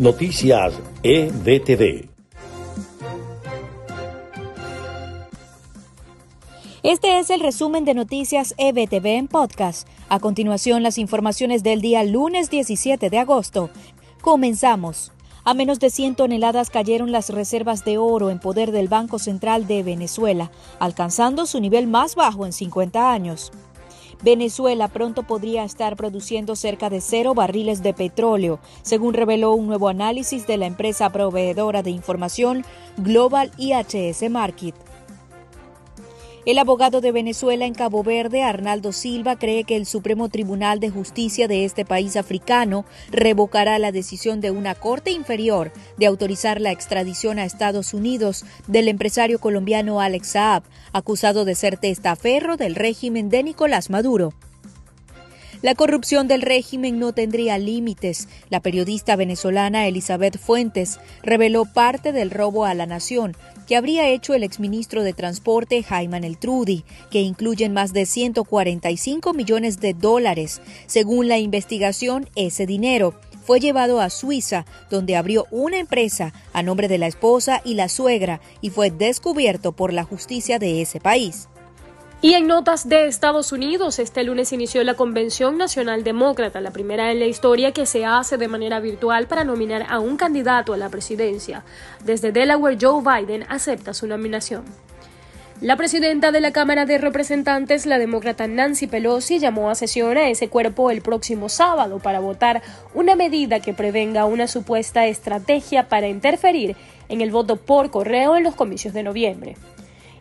Noticias EBTV. Este es el resumen de Noticias EBTV en podcast. A continuación, las informaciones del día lunes 17 de agosto. Comenzamos. A menos de 100 toneladas cayeron las reservas de oro en poder del Banco Central de Venezuela, alcanzando su nivel más bajo en 50 años. Venezuela pronto podría estar produciendo cerca de cero barriles de petróleo, según reveló un nuevo análisis de la empresa proveedora de información Global IHS Market. El abogado de Venezuela en Cabo Verde, Arnaldo Silva, cree que el Supremo Tribunal de Justicia de este país africano revocará la decisión de una corte inferior de autorizar la extradición a Estados Unidos del empresario colombiano Alex Saab, acusado de ser testaferro del régimen de Nicolás Maduro. La corrupción del régimen no tendría límites. La periodista venezolana Elizabeth Fuentes reveló parte del robo a la nación que habría hecho el exministro de Transporte Jaime Eltrudi, que incluyen más de 145 millones de dólares. Según la investigación, ese dinero fue llevado a Suiza, donde abrió una empresa a nombre de la esposa y la suegra y fue descubierto por la justicia de ese país. Y en notas de Estados Unidos, este lunes inició la Convención Nacional Demócrata, la primera en la historia que se hace de manera virtual para nominar a un candidato a la presidencia. Desde Delaware, Joe Biden acepta su nominación. La presidenta de la Cámara de Representantes, la demócrata Nancy Pelosi, llamó a sesión a ese cuerpo el próximo sábado para votar una medida que prevenga una supuesta estrategia para interferir en el voto por correo en los comicios de noviembre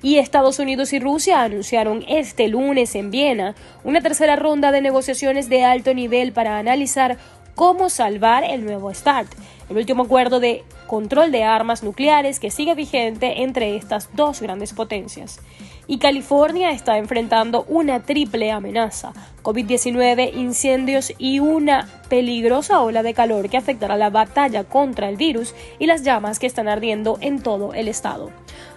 y Estados Unidos y Rusia anunciaron este lunes en Viena una tercera ronda de negociaciones de alto nivel para analizar cómo salvar el nuevo START, el último acuerdo de control de armas nucleares que sigue vigente entre estas dos grandes potencias. Y California está enfrentando una triple amenaza, COVID-19, incendios y una peligrosa ola de calor que afectará la batalla contra el virus y las llamas que están ardiendo en todo el estado.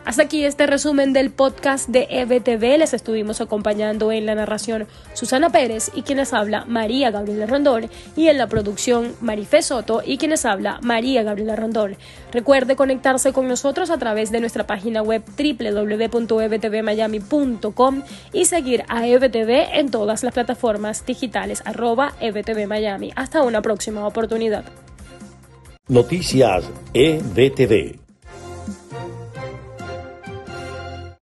Hasta aquí este resumen del podcast de EBTV. Les estuvimos acompañando en la narración Susana Pérez y quienes habla María Gabriela Rondón y en la producción Marifé Soto y quienes habla María Gabriela Rondón. Recuerde conectarse con nosotros a través de nuestra página web www.ebtvmiami.com y seguir a EBTV en todas las plataformas digitales arroba EBTV Miami. Hasta una próxima oportunidad. Noticias EBTV.